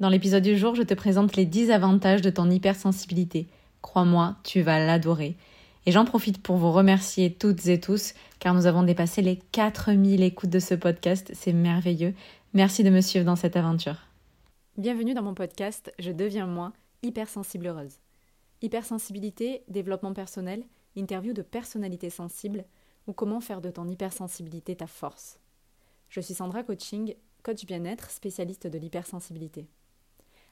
Dans l'épisode du jour, je te présente les 10 avantages de ton hypersensibilité. Crois-moi, tu vas l'adorer. Et j'en profite pour vous remercier toutes et tous, car nous avons dépassé les 4000 écoutes de ce podcast. C'est merveilleux. Merci de me suivre dans cette aventure. Bienvenue dans mon podcast Je deviens moi, hypersensible heureuse. Hypersensibilité, développement personnel, interview de personnalités sensibles ou comment faire de ton hypersensibilité ta force. Je suis Sandra Coaching, coach bien-être, spécialiste de l'hypersensibilité.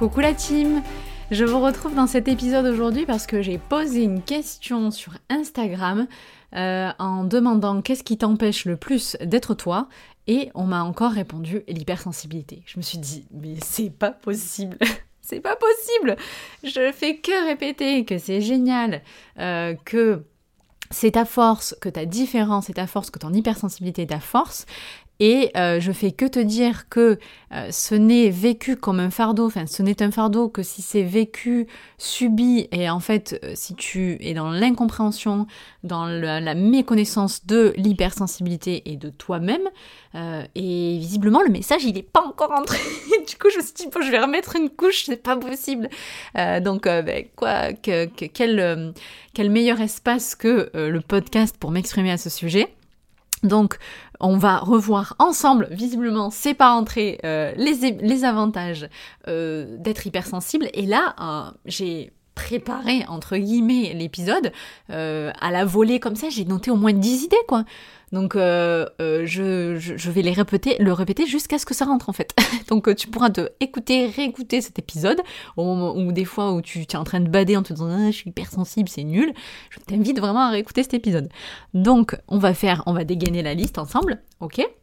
Coucou la team Je vous retrouve dans cet épisode aujourd'hui parce que j'ai posé une question sur Instagram euh, en demandant qu'est-ce qui t'empêche le plus d'être toi et on m'a encore répondu l'hypersensibilité. Je me suis dit mais c'est pas possible C'est pas possible Je fais que répéter que c'est génial, euh, que c'est ta force, que ta différence est ta force, que ton hypersensibilité est ta force. Et euh, je fais que te dire que euh, ce n'est vécu comme un fardeau, enfin ce n'est un fardeau que si c'est vécu, subi, et en fait euh, si tu es dans l'incompréhension, dans la, méconnaissance de l'hypersensibilité et de toi-même, et visiblement le message il n'est pas encore entré. du coup je me suis dit je vais remettre une couche, c'est pas possible. donc ben, quoi, que, quel, quel meilleur espace que le podcast pour m'exprimer à ce sujet? Donc, on va revoir ensemble, visiblement, c'est pas entré, euh, les, les, avantages euh, d'être hypersensible. Et là, euh, j'ai préparé, entre guillemets, l'épisode à la volée comme ça. J'ai noté au moins 10 idées, quoi. Donc euh, euh, je, vais les répéter, le répéter jusqu'à ce que ça rentre en fait. Donc euh, tu pourras te écouter, réécouter cet épisode au moment où des fois où tu, es en train de bader en te disant ah, je suis hypersensible, c'est nul. Je t'invite vraiment à réécouter cet épisode. Donc on va faire, on va dégainer la liste ensemble, ok? euh,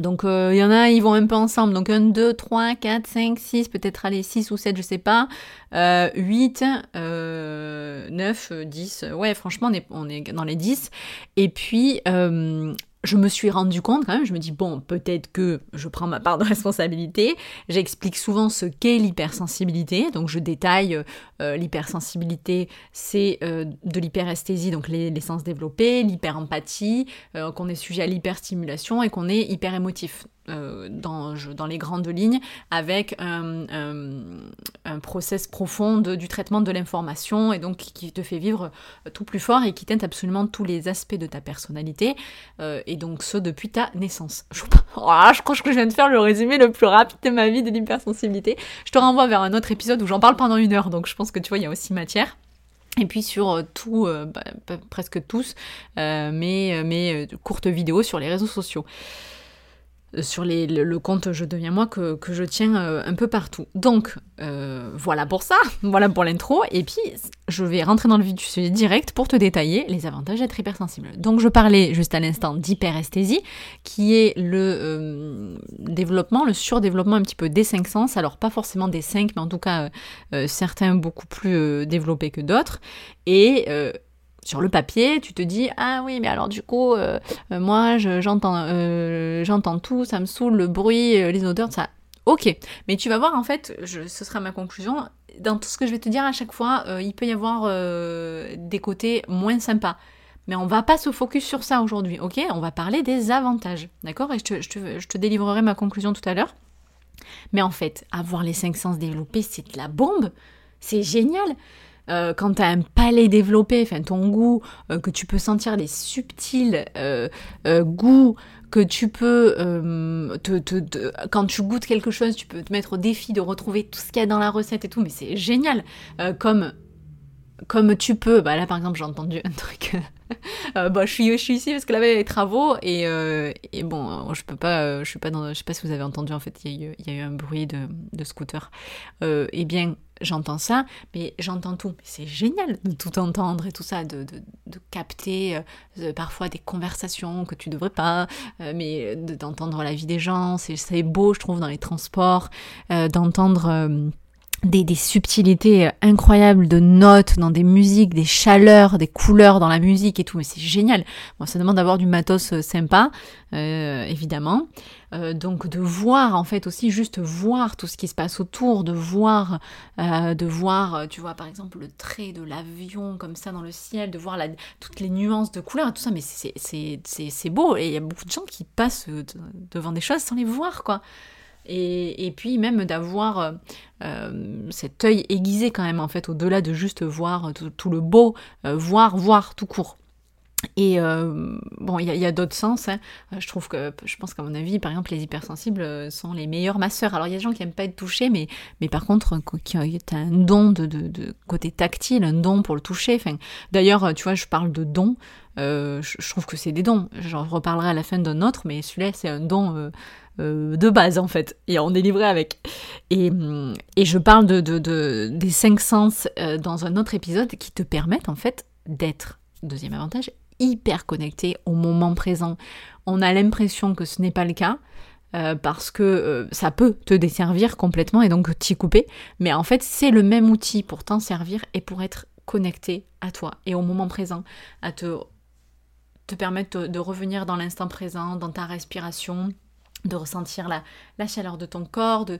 donc il euh, y en a, ils vont un peu ensemble. Donc 1, 2, 3, 4, 5, 6, peut-être aller 6 ou 7, je sais pas. Euh, 8, euh, 9, 10. Ouais, franchement, on est, on est dans les 10. Et puis, je me suis rendu compte quand même, je me dis, bon, peut-être que je prends ma part de responsabilité. J'explique souvent ce qu'est l'hypersensibilité. Donc, je détaille euh, l'hypersensibilité, c'est euh, de l'hyperesthésie, donc les, sens développés, l'hyperempathie, euh, qu'on est sujet à l'hyperstimulation et qu'on est hyper émotif. Dans, les grandes lignes avec un, process profond du traitement de l'information et donc qui te fait vivre tout plus fort et qui teinte absolument tous les aspects de ta personnalité et donc ce depuis ta naissance. Je, oh, je crois que je viens de faire le résumé le plus rapide de ma vie de l'hypersensibilité. Je te renvoie vers un autre épisode où j'en parle pendant une heure donc je pense que tu vois il y a aussi matière. Et puis sur euh, tout, bah, presque tous, mes, mes courtes vidéos sur les réseaux sociaux sur le, compte Je deviens moi que, je tiens euh, un peu partout. Donc euh, voilà pour ça, voilà pour l'intro. Et puis je vais rentrer dans le vif du sujet direct pour te détailler les avantages d'être hypersensible. Donc je parlais juste à l'instant d'hyperesthésie, qui est le euh, développement, le surdéveloppement un petit peu des cinq sens. Alors pas forcément des cinq, mais en tout cas certains beaucoup plus développés que d'autres. Et sur le papier, tu te dis ah oui mais alors du coup euh, euh, moi j'entends euh, j'entends tout, ça me saoule le bruit, les odeurs, ça. Ok, mais tu vas voir en fait, ce sera ma conclusion. Dans tout ce que je vais te dire à chaque fois, il peut y avoir des côtés moins sympas. Mais on va pas se focus sur ça aujourd'hui, ok? On va parler des avantages, d'accord? Et je te, je, te, je te délivrerai ma conclusion tout à l'heure. Mais en fait, avoir les cinq sens développés, c'est de la bombe. C'est génial. Euh, quand tu as un palais développé, enfin ton goût, euh, que tu peux sentir les subtils euh, goûts, que tu peux, quand tu goûtes quelque chose, tu peux te mettre au défi de retrouver tout ce qu'il y a dans la recette et tout, mais c'est génial. comme comme tu peux, bah là par exemple j'ai entendu un truc, euh, bah, je, suis, je suis ici parce que là il y a les travaux et, euh, et bon je peux pas, je suis pas dans, je sais pas si vous avez entendu en fait il y a eu, y a eu un bruit de, de scooter. Euh, eh bien j'entends ça, mais j'entends tout. C'est génial de tout entendre et tout ça, de, de, de capter parfois des conversations que tu devrais pas, mais d'entendre la vie des gens, c'est beau je trouve dans les transports, d'entendre des, subtilités incroyables de notes dans des musiques, des chaleurs, des couleurs dans la musique et tout, mais c'est génial. Bon, ça demande d'avoir du matos euh, sympa, euh, évidemment. Euh, donc de voir en fait aussi juste voir tout ce qui se passe autour, de voir, de voir, tu vois par exemple le trait de l'avion comme ça dans le ciel, de voir la, toutes les nuances de couleurs et tout ça, mais c'est beau et il y a beaucoup de gens qui passent devant des choses sans les voir quoi. Et, puis même d'avoir euh, euh, cet œil aiguisé quand même en fait au-delà de juste voir tout, le beau, euh, voir, voir tout court. Et bon, il y a, d'autres sens. Hein. Je trouve que, je pense qu'à mon avis, par exemple, les hypersensibles sont les meilleurs masseurs. Alors il y a des gens qui aiment pas être touchés, mais, mais par contre, qui ont un don de, côté tactile, un don pour le toucher. D'ailleurs, tu vois, je parle de don. je, trouve que c'est des dons. J'en reparlerai à la fin d'un autre, mais celui-là, c'est un don de base en fait, et on est livré avec. Et, et je parle de, de, des cinq sens euh, dans un autre épisode qui te permettent en fait d'être, deuxième avantage, hyper connecté au moment présent. On a l'impression que ce n'est pas le cas. Euh, parce que ça peut te desservir complètement et donc t'y couper. Mais en fait, c'est le même outil pour t'en servir et pour être connecté à toi et au moment présent, à te, te permettre de revenir dans l'instant présent, dans ta respiration, de ressentir la, la, chaleur de ton corps, de,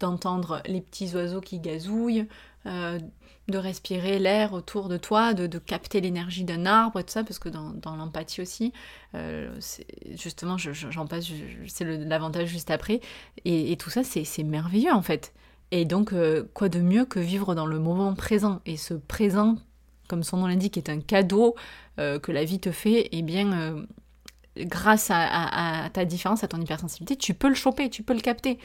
d'entendre les petits oiseaux qui gazouillent, euh, de respirer l'air autour de toi, de, de capter l'énergie d'un arbre et tout ça, parce que dans, dans l'empathie aussi, euh, justement, j'en passe, c'est l'avantage juste après, et, et tout ça, c'est merveilleux en fait. Et donc, euh, quoi de mieux que vivre dans le moment présent? Et ce présent, comme son nom l'indique, est un cadeau que la vie te fait, et eh bien grâce à, ta différence, à ton hypersensibilité, tu peux le choper, tu peux le capter.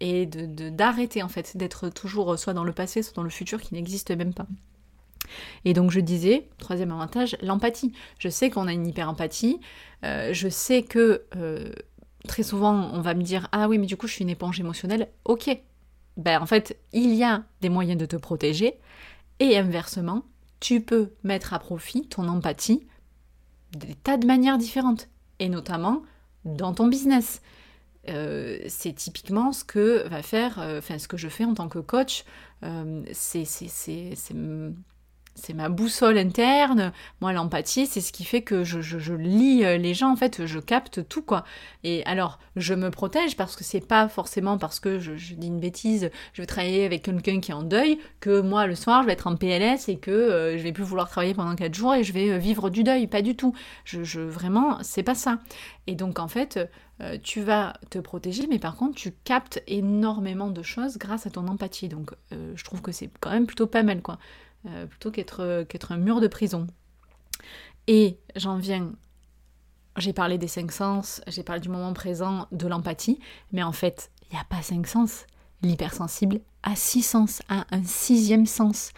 Et d'arrêter de, en fait, d'être toujours soit dans le passé, soit dans le futur qui n'existe même pas. Et donc je disais, troisième avantage, l'empathie. Je sais qu'on a une hyper-empathie, euh, je sais que euh, très souvent on va me dire Ah oui, mais du coup je suis une éponge émotionnelle. Ok, ben en fait, il y a des moyens de te protéger, et inversement, tu peux mettre à profit ton empathie des tas de manières différentes et notamment dans ton business. Euh, c'est typiquement ce que va faire, euh, enfin ce que je fais en tant que coach. Euh, c'est c'est ma boussole interne. Moi, l'empathie, c'est ce qui fait que je, je, lis euh, les gens, en fait, je capte tout, quoi. Et alors, je me protège parce que c'est pas forcément parce que je, dis une bêtise, je vais travailler avec quelqu'un qui est en deuil, que moi, le soir, je vais être en PLS et que euh, je vais plus vouloir travailler pendant 4 jours et je vais euh, vivre du deuil. Pas du tout. Je, vraiment, c'est pas ça. Et donc, en fait, tu vas te protéger, mais par contre, tu captes énormément de choses grâce à ton empathie. Donc, je trouve que c'est quand même plutôt pas mal, quoi. Euh, plutôt qu'être qu'être un mur de prison. Et j'en viens, j'ai parlé des cinq sens, j'ai parlé du moment présent, de l'empathie, mais en fait, il n'y a pas cinq sens. L'hypersensible a six sens, a un sixième sens.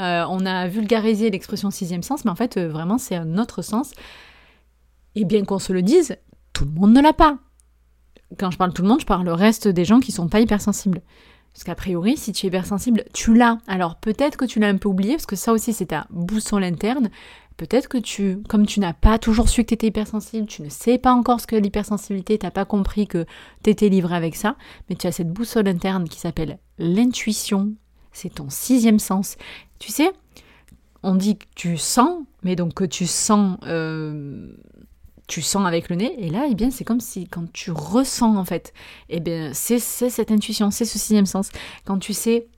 Euh, on a vulgarisé l'expression sixième sens, mais en fait, euh, vraiment, c'est un autre sens. Et bien qu'on se le dise, tout le monde ne l'a pas. Quand je parle tout le monde, je parle le reste des gens qui sont pas hypersensibles. Parce qu'a priori, si tu es hypersensible, tu l'as. Alors peut-être que tu l'as un peu oublié, parce que ça aussi c'est ta boussole interne. Peut-être que tu, comme tu n'as pas toujours su que tu étais hypersensible, tu ne sais pas encore ce que l'hypersensibilité, tu n'as pas compris que tu étais livré avec ça, mais tu as cette boussole interne qui s'appelle l'intuition. C'est ton sixième sens. Tu sais, on dit que tu sens, mais donc que tu sens euh, tu sens avec le nez, et là, eh bien, c'est comme si quand tu ressens, en fait, eh bien, c'est cette intuition, c'est ce sixième sens. Quand tu sais,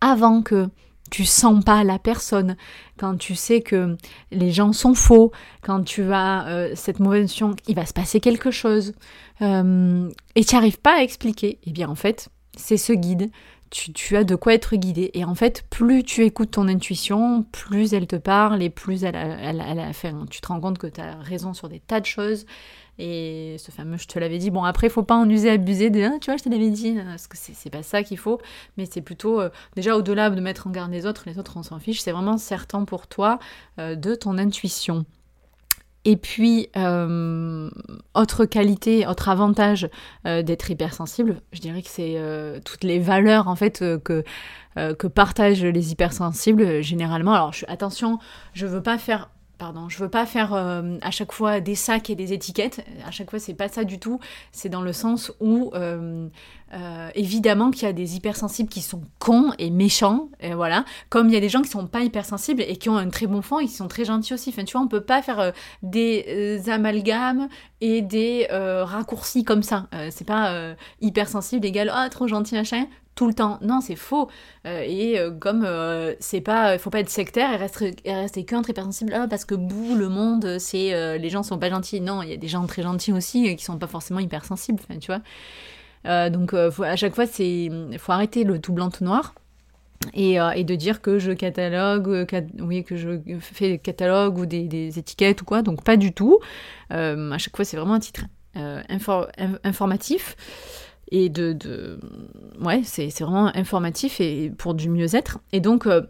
avant que tu sens pas la personne, quand tu sais que les gens sont faux, quand tu as euh, cette mauvaise intuition, il va se passer quelque chose, euh, et tu n'arrives pas à expliquer, eh bien, en fait, c'est ce guide, tu, as de quoi être guidé. Et en fait, plus tu écoutes ton intuition, plus elle te parle et plus elle, elle, elle. Tu te rends compte que tu as raison sur des tas de choses. Et ce fameux je te l'avais dit, bon après faut pas en user abuser de ah, tu vois je te l'avais dit, parce que c'est pas ça qu'il faut, mais c'est plutôt euh, déjà au-delà de mettre en garde les autres, les autres on s'en fiche, c'est vraiment certain pour toi euh, de ton intuition. Et puis, euh, autre qualité, autre avantage d'être hypersensible, je dirais que c'est toutes les valeurs en fait que, que partagent les hypersensibles généralement. Alors je, attention, je veux pas faire pardon, je veux pas faire euh, à chaque fois des sacs et des étiquettes. À chaque fois, c'est pas ça du tout. C'est dans le sens où, euh, euh, évidemment, qu'il y a des hypersensibles qui sont cons et méchants, et voilà. Comme il y a des gens qui sont pas hypersensibles et qui ont un très bon fond et qui sont très gentils aussi. Enfin, tu vois, on peut pas faire des amalgames et des raccourcis comme ça. c'est pas hypersensible égale ah trop gentil machin tout le temps. Non, c'est faux. Euh, et euh, comme euh, c'est pas, faut pas être sectaire et rester, et rester qu'un très sensible ah, parce que bout le monde, c'est les gens sont pas gentils. Non, il y a des gens très gentils aussi qui sont pas forcément hypersensibles. Tu vois. donc à chaque fois, c'est faut arrêter le tout blanc tout noir. Et, de dire que je catalogue, oui, que je fais des catalogues ou des, des, étiquettes ou quoi, donc pas du tout. à chaque fois, c'est vraiment un titre informatif et de, de... ouais c'est vraiment informatif et pour du mieux-être. Et donc euh,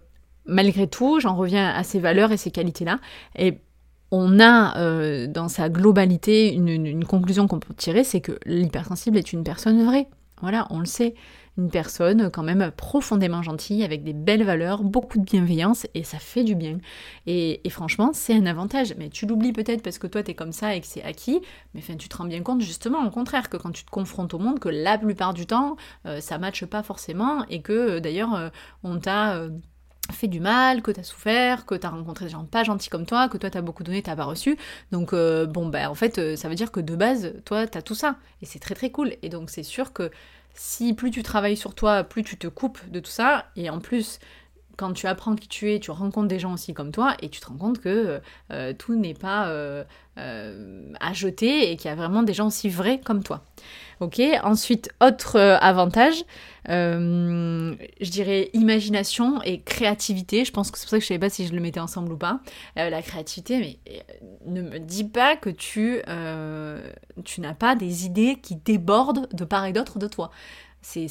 malgré tout j'en reviens à ces valeurs et ces qualités là et on a euh, dans sa globalité une conclusion qu'on peut tirer c'est que l'hypersensible est une personne vraie. Voilà on le sait une personne quand même profondément gentille, avec des belles valeurs, beaucoup de bienveillance, et ça fait du bien. Et, franchement, c'est un avantage. Mais tu l'oublies peut-être parce que toi, t'es comme ça et que c'est acquis, mais enfin, tu te rends bien compte justement, au contraire, que quand tu te confrontes au monde, que la plupart du temps, ça euh, ça matche pas forcément, et que euh, d'ailleurs, euh, on t'a fait du mal, que t'as souffert, que t'as rencontré des gens pas gentils comme toi, que toi t'as beaucoup donné, t'as pas reçu. Donc bon ben en fait ça veut dire que de base toi t'as tout ça et c'est très très cool. Et donc c'est sûr que si plus tu travailles sur toi, plus tu te coupes de tout ça, et en plus, quand tu apprends qui tu es, tu rencontres des gens aussi comme toi, et tu te rends compte que euh, tout n'est pas euh, euh, à jeter, et qu'il y a vraiment des gens aussi vrais comme toi. Ok, ensuite, autre avantage, euh, je dirais imagination et créativité. Je pense que c'est pour ça que je savais pas si je le mettais ensemble ou pas. Euh, la créativité, mais euh, ne me dis pas que tu, tu n'as pas des idées qui débordent de part et d'autre de toi. C'est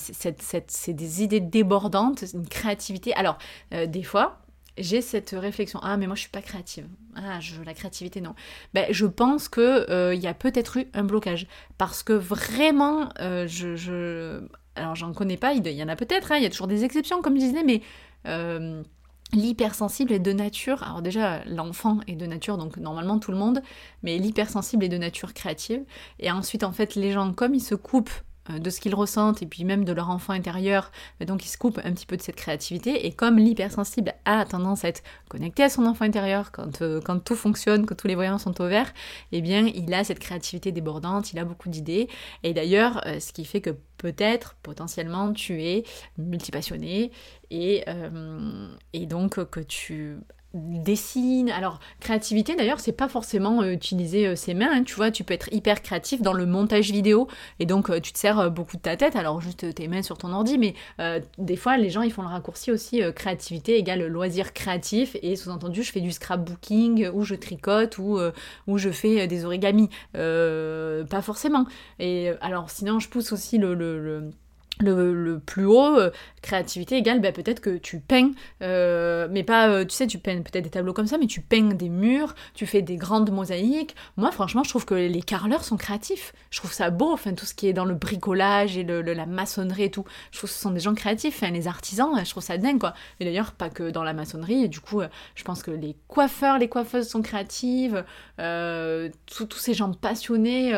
des idées débordantes, une créativité. Alors, des fois, j'ai cette réflexion ah mais moi je suis pas créative. Ah je, la créativité non. Ben je pense que il y a peut-être eu un blocage. Parce que vraiment je, je, alors j'en connais pas, il y en a peut-être, hein, il y a toujours des exceptions comme je disais, mais euh, l'hypersensible est de nature, alors déjà l'enfant est de nature, donc normalement tout le monde, mais l'hypersensible est de nature créative, et ensuite en fait les gens comme ils se coupent euh, de ce qu'ils ressentent et puis même de leur enfant intérieur, euh, donc ils se coupent un petit peu de cette créativité. Et comme l'hypersensible a tendance à être connecté à son enfant intérieur quand, euh, quand tout fonctionne, quand tous les voyants sont au vert, eh bien il a cette créativité débordante, il a beaucoup d'idées. Et d'ailleurs, ce qui fait que peut-être, potentiellement, tu es multipassionné et, et donc que tu dessine. Alors, créativité d'ailleurs, c'est pas forcément euh, utiliser euh, ses mains. Hein. tu vois, tu peux être hyper créatif dans le montage vidéo et donc euh, tu te sers beaucoup de ta tête, alors juste tes mains sur ton ordi, mais des fois les gens ils font le raccourci aussi créativité égale loisir créatif et sous-entendu je fais du scrapbooking ou je tricote ou, ou je fais des origamis. pas forcément. Et alors, sinon, je pousse aussi le le, plus haut, euh, créativité égale, bah, peut-être que tu peins, euh, mais pas, euh, tu sais, tu peins peut-être des tableaux comme ça, mais tu peins des murs, tu fais des grandes mosaïques. Moi, franchement, je trouve que les carreleurs sont créatifs. Je trouve ça beau, enfin, tout ce qui est dans le bricolage et le, la maçonnerie et tout. Je trouve que ce sont des gens créatifs, enfin, les artisans, je trouve ça dingue, quoi. Et d'ailleurs, pas que dans la maçonnerie, du coup, je pense que les coiffeurs, les coiffeuses sont créatives, tous ces gens passionnés,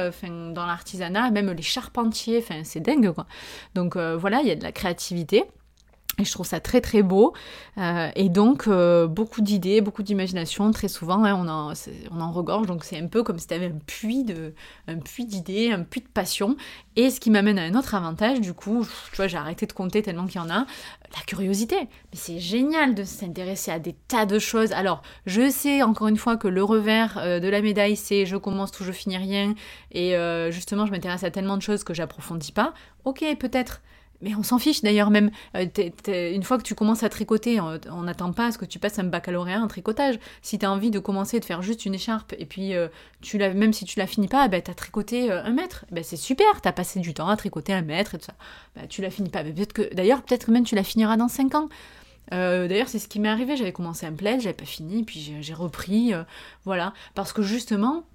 dans l'artisanat, même les charpentiers, enfin, c'est dingue, quoi. Donc, donc euh, voilà, il y a de la créativité. Et je trouve ça très très beau. Euh, et donc, euh, beaucoup d'idées, beaucoup d'imagination. Très souvent, hein, on, en, on en regorge. Donc, c'est un peu comme si tu avais un puits, d'idées, un puits de passion. Et ce qui m'amène à un autre avantage, du coup, tu vois, j'ai arrêté de compter tellement qu'il y en a. La curiosité. Mais c'est génial de s'intéresser à des tas de choses. Alors, je sais encore une fois que le revers de la médaille, c'est je commence tout, je finis rien. Et justement, je m'intéresse à tellement de choses que j'approfondis pas. Ok, peut-être. Mais on s'en fiche d'ailleurs même. Euh, une fois que tu commences à tricoter, on n'attend pas à ce que tu passes un baccalauréat en tricotage. Si tu as envie de commencer de faire juste une écharpe, et puis euh, tu même si tu la finis pas, bah, tu as tricoté un mètre. Bah, c'est super, tu as passé du temps à tricoter un mètre et tout ça. Bah, tu la finis pas. que, d'ailleurs, peut-être même tu la finiras dans 5 ans. D'ailleurs, c'est ce qui m'est arrivé. J'avais commencé un plaid, j'avais pas fini, puis j'ai repris. voilà. Parce que justement,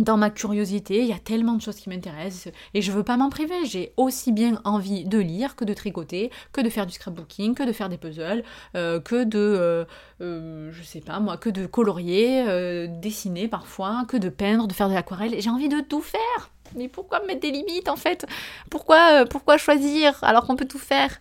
dans ma curiosité, il y a tellement de choses qui m'intéressent et je veux pas m'en priver. J'ai aussi bien envie de lire que de tricoter, que de faire du scrapbooking, que de faire des puzzles, euh, que de, euh, euh, je sais pas moi, que de colorier, dessiner parfois, que de peindre, de faire de l'aquarelle. J'ai envie de tout faire. Mais pourquoi mettre des limites en fait? Pourquoi, pourquoi choisir alors qu'on peut tout faire?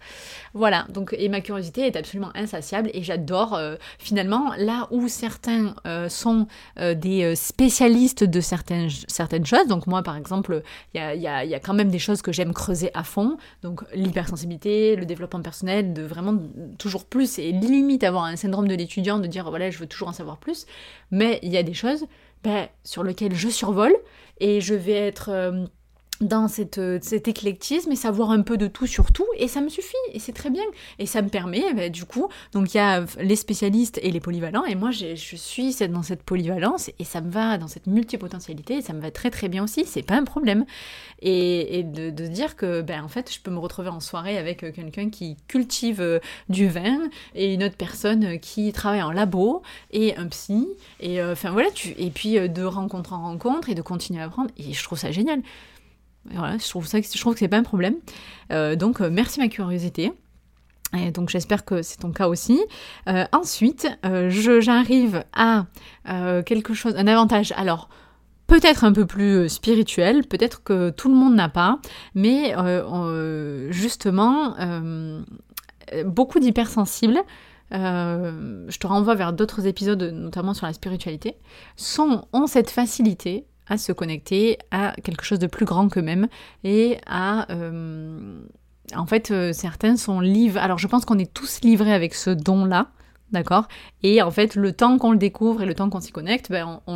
Voilà, donc et ma curiosité est absolument insatiable et j'adore euh, finalement là où certains euh, sont euh, des spécialistes de certaines, certaines choses. Donc moi par exemple, il y a, y, y a, quand même des choses que j'aime creuser à fond. Donc l'hypersensibilité, le développement personnel, de vraiment toujours plus et limite avoir un syndrome de l'étudiant de dire voilà je veux toujours en savoir plus. Mais il y a des choses ben, sur lesquelles je survole et je vais être dans cette, euh, cet éclectisme et savoir un peu de tout sur tout et ça me suffit et c'est très bien. Et ça me permet eh ben, du coup donc il y a les spécialistes et les polyvalents et moi je suis dans cette polyvalence et ça me va dans cette multipotentialité et ça me va très très bien aussi c'est pas un problème. Et, de, de, dire que ben en fait je peux me retrouver en soirée avec euh, quelqu'un qui cultive euh, du vin et une autre personne qui travaille en labo et un psy et enfin voilà et puis de rencontre en rencontre et de continuer à apprendre et je trouve ça génial je trouve, ça, je trouve que c'est pas un problème. Euh, donc, euh, merci ma curiosité. Donc j'espère que c'est ton cas aussi. Euh, ensuite, j'arrive à quelque chose, un avantage. Alors, peut-être un peu plus spirituel, peut-être que tout le monde n'a pas, mais justement, beaucoup d'hypersensibles, je te renvoie vers d'autres épisodes, notamment sur la spiritualité, sont, ont cette facilité à se connecter à quelque chose de plus grand qu'eux-mêmes et à... Euh, en fait, euh, certains sont livrés. Alors, je pense qu'on est tous livrés avec ce don-là, d'accord? Et en fait, le temps qu'on le découvre et le temps qu'on s'y connecte, ben, on,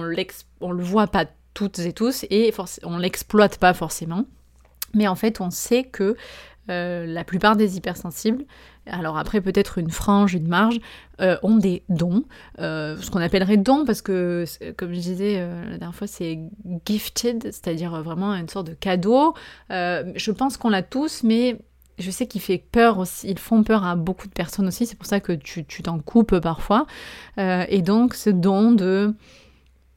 on, le voit pas toutes et tous et on l'exploite pas forcément. Mais en fait, on sait que euh, la plupart des hypersensibles, alors après peut-être une frange, une marge, euh, ont des dons, euh, ce qu'on appellerait dons parce que, comme je disais la dernière fois, c'est gifted, c'est-à-dire vraiment une sorte de cadeau. je pense qu'on l'a tous, mais je sais qu'il fait peur aussi, ils font peur à beaucoup de personnes aussi, c'est pour ça que tu t'en coupes parfois. et donc ce don de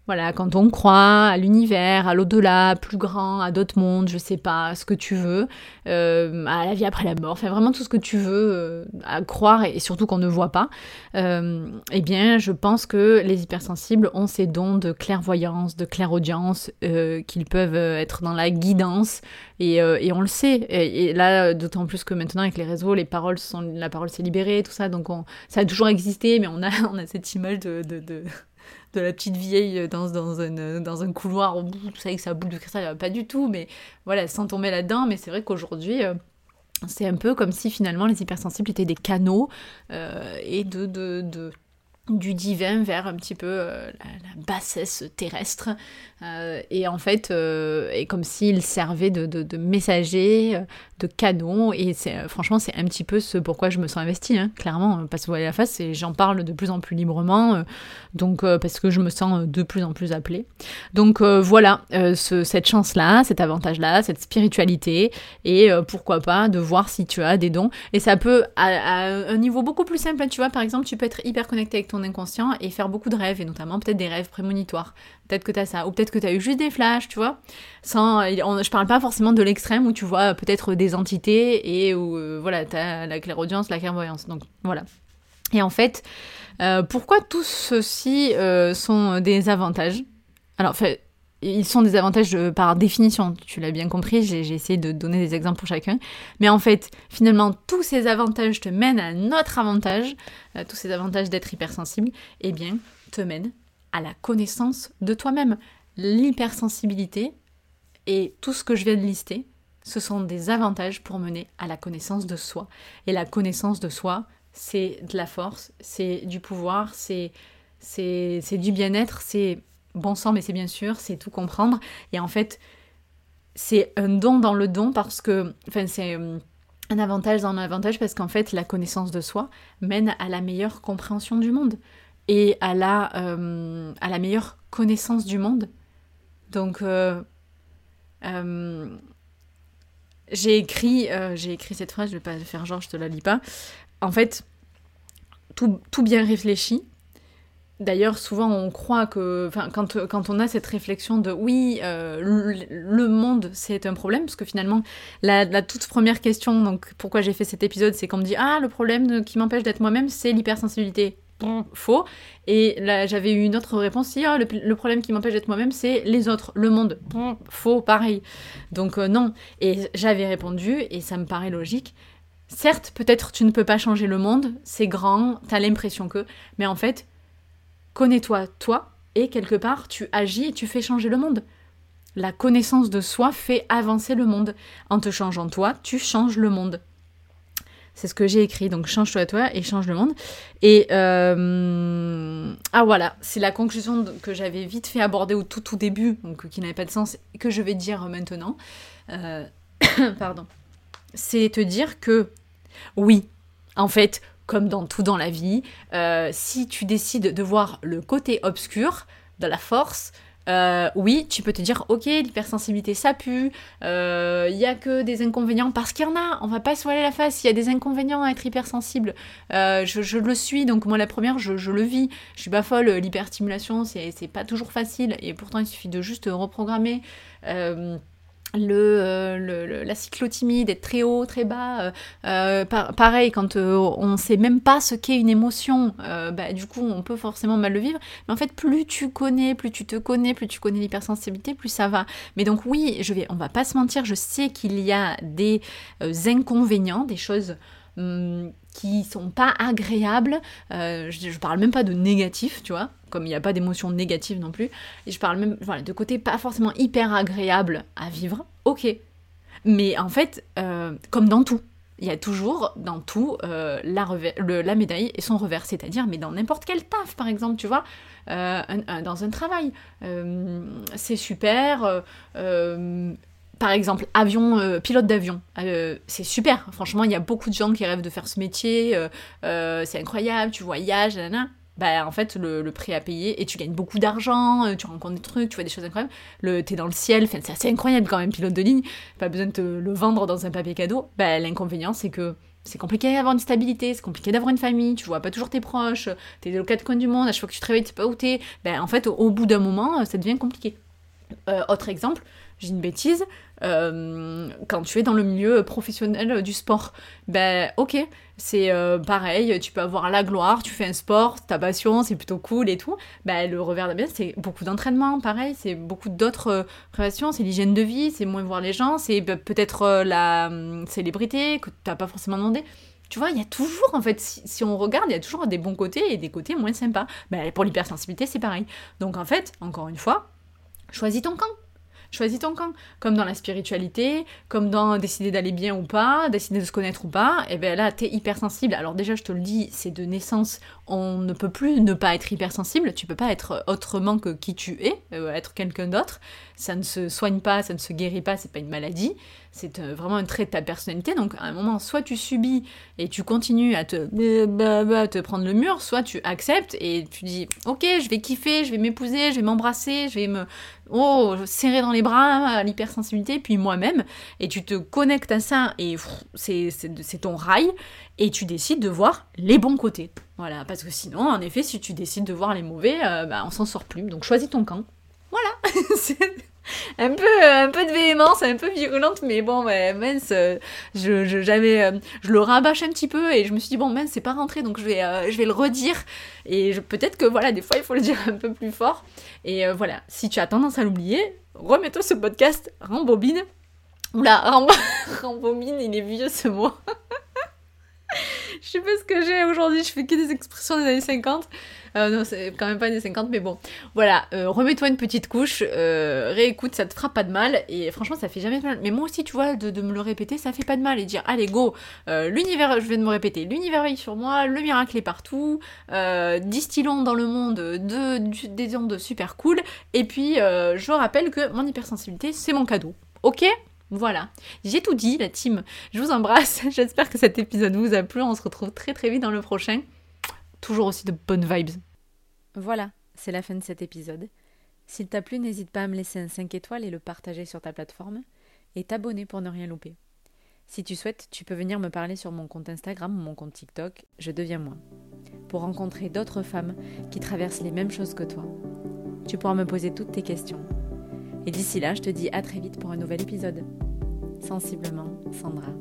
voilà, quand on croit à l'univers, à l'au-delà, plus grand, à d'autres mondes, je sais pas, ce que tu veux, euh, à la vie après la mort, enfin vraiment tout ce que tu veux euh, à croire et, surtout qu'on ne voit pas, euh, eh bien je pense que les hypersensibles ont ces dons de clairvoyance, de clairaudience, qu'ils peuvent être dans la guidance et, on le sait. Et, là, d'autant plus que maintenant avec les réseaux, les paroles sont, la parole s'est libérée, tout ça, donc ça a toujours existé, mais on a, on a cette image de de la petite vieille dans, dans, un, couloir au bout, ça avec sa boule de cristal, pas du tout, mais voilà, sans tomber là-dedans. Mais c'est vrai qu'aujourd'hui, euh, c'est un peu comme si finalement les hypersensibles étaient des canaux euh, et de, de, de du divin vers un petit peu euh, la, bassesse terrestre. Euh, et en fait euh, et comme s'il servait de, de, messager de canon et franchement c'est un petit peu ce pourquoi je me sens investie hein, clairement. Que vous voyez la face et j'en parle de plus en plus librement donc parce que je me sens de plus en plus appelée. Donc voilà ce, cette chance là cet avantage là cette spiritualité. Et pourquoi pas de voir si tu as des dons. Et ça peut à, à un niveau beaucoup plus simple hein, tu vois par exemple tu peux être hyper connecté avec ton inconscient et faire beaucoup de rêves, et notamment peut-être des rêves prémonitoires. Peut-être que tu as ça, ou peut-être que tu as eu juste des flashs, tu vois. Sans, je parle pas forcément de l'extrême où tu vois peut-être des entités et où euh, voilà, tu as la clairaudience, la clairvoyance. Donc voilà. Et en fait, euh, pourquoi tous ceux-ci euh, sont des avantages? Alors, fait, ils sont des avantages par définition, tu l'as bien compris, j'ai essayé de donner des exemples pour chacun. Mais en fait, finalement, tous ces avantages te mènent à un autre avantage, euh, tous ces avantages d'être hypersensible, eh bien, te mènent à la connaissance de toi-même. L'hypersensibilité et tout ce que je viens de lister, ce sont des avantages pour mener à la connaissance de soi. Et la connaissance de soi, c'est de la force, c'est du pouvoir, c'est du bien-être, c'est bon sang, mais c'est bien sûr, c'est tout comprendre. Et en fait, c'est un don dans le don parce que, enfin, c'est, un avantage dans un avantage parce qu'en fait, la connaissance de soi mène à la meilleure compréhension du monde et à la, euh, à la meilleure connaissance du monde. Donc, euh, euh, j'ai écrit, j'ai écrit cette phrase, je vais pas faire genre, je te la lis pas. En fait, tout, tout bien réfléchi, D'ailleurs, souvent on croit que, enfin, quand, quand, on a cette réflexion de oui, euh, le, monde c'est un problème, parce que finalement, la, toute première question, donc pourquoi j'ai fait cet épisode, c'est qu'on me dit ah, le problème qui m'empêche d'être moi-même, c'est l'hypersensibilité. Faux. Et là, j'avais eu une autre réponse, si ah, le, problème qui m'empêche d'être moi-même, c'est les autres, le monde. Faux, pareil. Donc euh, non. Et j'avais répondu, et ça me paraît logique. Certes, peut-être tu ne peux pas changer le monde, c'est grand, t'as l'impression que, mais en fait, connais-toi toi et quelque part tu agis et tu fais changer le monde. La connaissance de soi fait avancer le monde. En te changeant toi, tu changes le monde. C'est ce que j'ai écrit, donc change-toi toi et change le monde. Et euh, ah voilà, c'est la conclusion que j'avais vite fait aborder au tout tout début, donc qui n'avait pas de sens, que je vais dire maintenant. Euh, pardon. C'est te dire que oui, en fait, comme dans tout dans la vie, euh, si tu décides de voir le côté obscur de la force, euh, oui, tu peux te dire, ok, l'hypersensibilité ça pue, il euh, y a que des inconvénients, parce qu'il y en a, on va pas se voiler la face, il y a des inconvénients à être hypersensible. Je, le suis, donc moi la première, je, je le vis. Je suis pas folle, l'hyperstimulation, c'est pas toujours facile, et pourtant il suffit de juste reprogrammer. Euh, le, la cyclotimie, d'être très haut, très bas. Euh, euh, pareil, quand on sait même pas ce qu'est une émotion, bah, du coup, on peut forcément mal le vivre. Mais en fait, plus tu connais, plus tu te connais, plus tu connais l'hypersensibilité, plus ça va. Mais donc oui, je vais, on va pas se mentir, je sais qu'il y a des inconvénients, des choses hum, qui sont pas agréables. je, je parle même pas de négatif, tu vois comme il n'y a pas d'émotion négative non plus. Et je parle même voilà, de côté pas forcément hyper agréable à vivre, ok. Mais en fait, euh, comme dans tout, il y a toujours dans tout euh, la, médaille et son revers, c'est-à-dire, mais dans n'importe quel taf, par exemple, tu vois, euh, dans un travail, c'est super. Par exemple, avion, pilote d'avion, c'est super. Franchement, il y a beaucoup de gens qui rêvent de faire ce métier. c'est incroyable, tu voyages, nanana bah en fait le, prix à payer et tu gagnes beaucoup d'argent, euh, tu rencontres des trucs, tu vois des choses incroyables. Le t'es dans le ciel, c'est incroyable quand même pilote de ligne, pas besoin de te le vendre dans un papier cadeau. Bah l'inconvénient c'est que c'est compliqué d'avoir une stabilité, c'est compliqué d'avoir une famille, tu vois pas toujours tes proches, t'es des quatre coins du monde, à chaque fois que tu te réveilles, tu sais pas où t'es. Ben en fait au, bout d'un moment ça devient compliqué. Euh, autre exemple, j'ai une bêtise, euh, quand tu es dans le milieu professionnel du sport, ben ok, c'est euh, pareil, tu peux avoir la gloire, tu fais un sport, ta passion, c'est plutôt cool et tout. Ben le revers de bien, c'est beaucoup d'entraînement, pareil, c'est beaucoup d'autres euh, préventions, c'est l'hygiène de vie, c'est moins voir les gens, c'est peut-être la hum, célébrité que tu n'as pas forcément demandé. Tu vois, il y a toujours, en fait, si, on regarde, il y a toujours des bons côtés et des côtés moins sympas. Ben, pour l'hypersensibilité, c'est pareil. Donc en fait, encore une fois, choisis ton camp choisis ton camp. Comme dans la spiritualité, comme dans décider d'aller bien ou pas, décider de se connaître ou pas, et bien là, t'es hypersensible. Alors déjà, je te le dis, c'est de naissance, on ne peut plus ne pas être hypersensible, tu peux pas être autrement que qui tu es, euh, être quelqu'un d'autre. Ça ne se soigne pas, ça ne se guérit pas, c'est pas une maladie c'est euh, vraiment un trait de ta personnalité. Donc à un moment, soit tu subis et tu continues à te, te prendre le mur, soit tu acceptes et tu dis ok, je vais kiffer, je vais m'épouser, je vais m'embrasser, je vais me oh, serrer dans les bras l'hypersensibilité, puis moi-même, et tu te connectes à ça et c'est ton rail et tu décides de voir les bons côtés. Voilà, parce que sinon, en effet, si tu décides de voir les mauvais, euh, bah, on s'en sort plus. Donc choisis ton camp. Voilà. un peu, un peu de véhémence, un peu violente, mais bon, ouais, mince, euh, je, je, j'avais, euh, je le rabâche un petit peu et je me suis dit, bon, mince, c'est pas rentré, donc je vais, euh, je vais le redire. Et peut-être que, voilà, des fois, il faut le dire un peu plus fort. Et voilà, si tu as tendance à l'oublier, remets-toi ce podcast, rembobine. Oula, rembobine, il est vieux ce mot. je sais pas ce que j'ai aujourd'hui, je fais que des expressions des années 50. Euh, non, c'est quand même pas des 50, mais bon. Voilà, euh, remets-toi une petite couche, euh, réécoute, ça te fera pas de mal. Et franchement, ça fait jamais de mal. Mais moi aussi, tu vois, de, me le répéter, ça fait pas de mal. Et dire, allez, go, l'univers, je vais de me répéter, l'univers veille sur moi, le miracle est partout, distillons dans le monde de, des ondes super cool. Et puis, je rappelle que mon hypersensibilité, c'est mon cadeau. Ok? Voilà, j'ai tout dit, la team. Je vous embrasse. J'espère que cet épisode vous a plu. On se retrouve très très vite dans le prochain. Toujours aussi de bonnes vibes. Voilà, c'est la fin de cet épisode. S'il t'a plu, n'hésite pas à me laisser un 5 étoiles et le partager sur ta plateforme. Et t'abonner pour ne rien louper. Si tu souhaites, tu peux venir me parler sur mon compte Instagram ou mon compte TikTok, je deviens moi, pour rencontrer d'autres femmes qui traversent les mêmes choses que toi. Tu pourras me poser toutes tes questions. Et d'ici là, je te dis à très vite pour un nouvel épisode. Sensiblement, Sandra.